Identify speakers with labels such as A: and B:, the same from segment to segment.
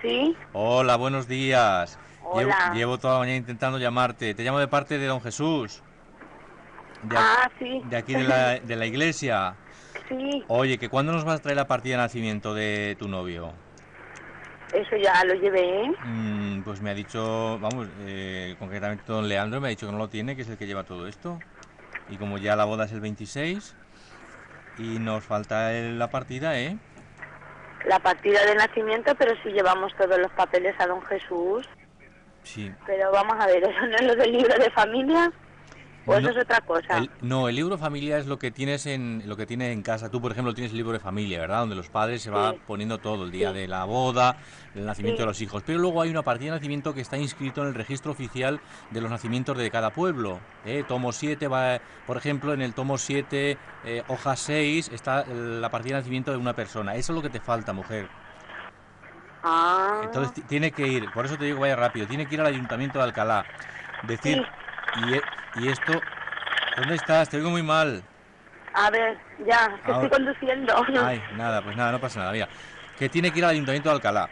A: Sí,
B: Hola, buenos días. Llevo,
A: Hola.
B: llevo toda la mañana intentando llamarte. Te llamo de parte de don Jesús. De, a-
A: ah, sí.
B: de aquí de la, de la iglesia.
A: Sí,
B: Oye, que ¿cuándo nos vas a traer la partida de nacimiento de tu novio?
A: eso ya lo llevé. ¿eh?
B: Mm, pues me ha dicho, vamos, eh, concretamente don Leandro me ha dicho que no lo tiene, que es el que lleva todo esto. Y como ya la boda es el 26 y nos falta el- la partida, ¿eh?
A: La partida de nacimiento, pero sí llevamos todos los papeles a don Jesús.
B: Sí.
A: Pero vamos a ver, ¿eso no es lo del libro de familia? ¿O eso
B: No,
A: es otra cosa?
B: El- no, el libro familia es lo que tienes en lo que tienes en casa. Tú, por ejemplo, tienes el libro de familia, ¿verdad? Donde los padres se va
A: Sí.
B: poniendo todo, el día
A: Sí.
B: de la boda, el nacimiento
A: Sí.
B: de los hijos. Pero luego hay una partida de nacimiento que está inscrito en el registro oficial de los nacimientos de cada pueblo. ¿eh? Tomo 7 va, por ejemplo, en el tomo 7, eh, hoja 6, está la partida de nacimiento de una persona. Eso es lo que te falta, mujer.
A: Ah,
B: Entonces ti- tiene que ir, por eso te digo que vaya rápido, tiene que ir al ayuntamiento de Alcalá. Decir, y, e- y esto, ¿dónde estás? Te oigo muy mal.
A: a ver, ya, que
B: Ahora-
A: estoy conduciendo.
B: Ay, nada, pues nada, no pasa nada. Mira, que tiene que ir al Ayuntamiento de Alcalá.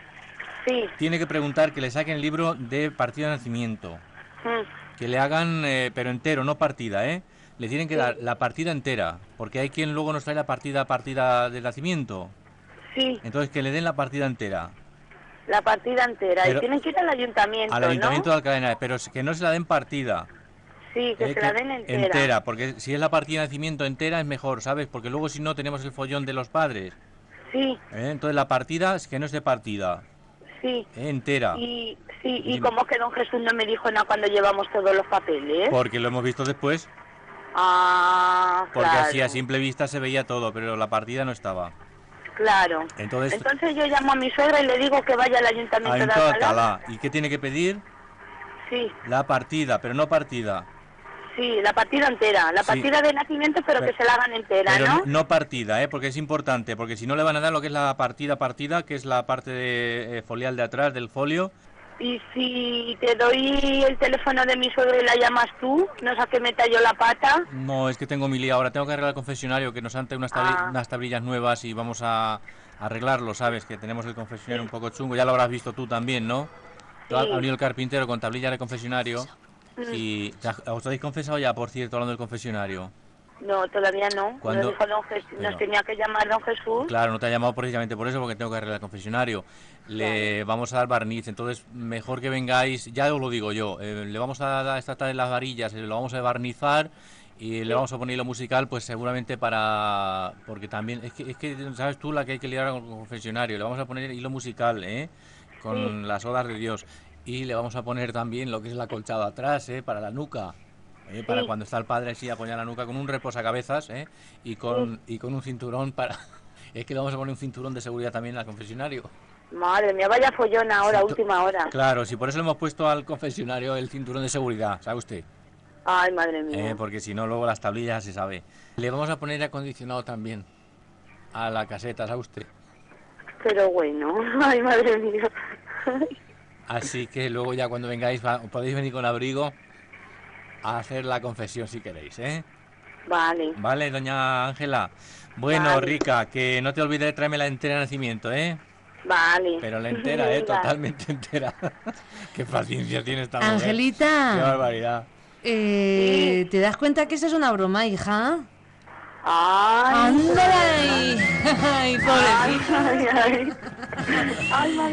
A: Sí,
B: Tiene que preguntar que le saquen el libro de partida de nacimiento.
A: mm,
B: Que le hagan, eh, pero entero, no partida, ¿eh? Le tienen que
A: Sí.
B: dar la partida entera. Porque hay quien luego nos trae la partida partida de nacimiento.
A: sí,
B: Entonces que le den la partida entera.
A: la partida entera.
B: Pero-
A: y tienen que ir al ayuntamiento,
B: Al Ayuntamiento
A: ¿no?
B: de Alcalá, pero que no se la den partida.
A: Sí, que
B: eh,
A: se la den entera.
B: entera, porque si es la partida de nacimiento entera es mejor, ¿sabes? Porque luego si no tenemos el follón de los padres.
A: Sí,
B: ¿eh? Entonces la partida es que no es de partida,
A: sí.
B: ¿eh? entera.
A: Y, sí, y como que don Jesús no me dijo nada cuando llevamos todos los papeles.
B: Porque lo hemos visto después.
A: Ah,
B: Porque
A: claro.
B: así a simple vista se veía todo, pero la partida no estaba.
A: Claro.
B: Entonces,
A: Entonces yo llamo a mi suegra y le digo que vaya al ayuntamiento de. Alcalá.
B: ¿Y qué tiene que pedir?
A: Sí,
B: La partida, pero no partida.
A: Sí, la partida entera. La
B: Sí.
A: partida de nacimiento, pero,
B: Pero-
A: que se la hagan entera,
B: Pero
A: ¿no?
B: no, partida, ¿eh? porque es importante, porque si no le van a dar lo que es la partida partida, que es la parte de, eh, folial de atrás del folio.
A: Y si te doy el teléfono de mi suegra y la llamas tú, no sé a qué me talló la pata.
B: No, es que tengo mi lío ahora, tengo que arreglar el confesionario, que nos han traído unas, tabli-
A: Ah.
B: unas tablillas nuevas y vamos a arreglarlo, ¿sabes? Que tenemos el confesionario un poco chungo, ya lo habrás visto tú también, ¿no? Tú has
A: Sí.
B: ha venido el carpintero con tablillas de confesionario. Y ¿ya- ¿os habéis confesado ya, por cierto, hablando del confesionario?
A: No, todavía no.
B: ¿Cuándo?
A: Nos, dijo don Jes-
B: Pero-
A: nos tenía que llamar don Jesús.
B: Claro, no te ha llamado precisamente por eso, porque tengo que arreglar el confesionario. Le vamos a dar barniz, entonces mejor que vengáis, ya os lo digo yo, eh, le vamos a dar esta tarde las varillas, eh, lo vamos a barnizar y le vamos a poner lo musical, pues seguramente para... Porque también, es que, es que sabes tú la que hay que liar con el confesionario, le vamos a poner hilo musical, ¿eh? Con las odas de Dios. Y le vamos a poner también lo que es la colchada atrás, ¿eh? Para la nuca. ¿eh? Para
A: Sí.
B: cuando está el padre así apoyar la nuca con un reposacabezas, ¿eh? Y con, y con un cinturón para... Es que le vamos a poner un cinturón de seguridad también al confesionario.
A: Madre mía, vaya follón ahora, última hora.
B: Claro, si por eso le hemos puesto al confesionario el cinturón de seguridad, ¿sabe usted?
A: Ay, madre mía.
B: Eh, porque si no, luego las tablillas se sabe. Le vamos a poner acondicionado también a la caseta, ¿sabe usted?
A: Pero bueno, ay, madre mía.
B: Así que luego ya cuando vengáis va- podéis venir con abrigo a hacer la confesión si queréis, ¿eh?
A: vale.
B: Vale, doña Ángela. Bueno,
A: Vale.
B: Rica, que no te olvides de traerme la entera de nacimiento, ¿eh?
A: Vale.
B: Pero la entera, ¿eh? Totalmente entera. Qué paciencia tiene esta mujer. Qué
C: Angelita,
B: barbaridad.
C: eh, ¿te das cuenta que esa es una broma, hija?
A: Ay,
C: ¡Ándale! ¡Ay, pobrecita!
A: ay, ay. Ay, madre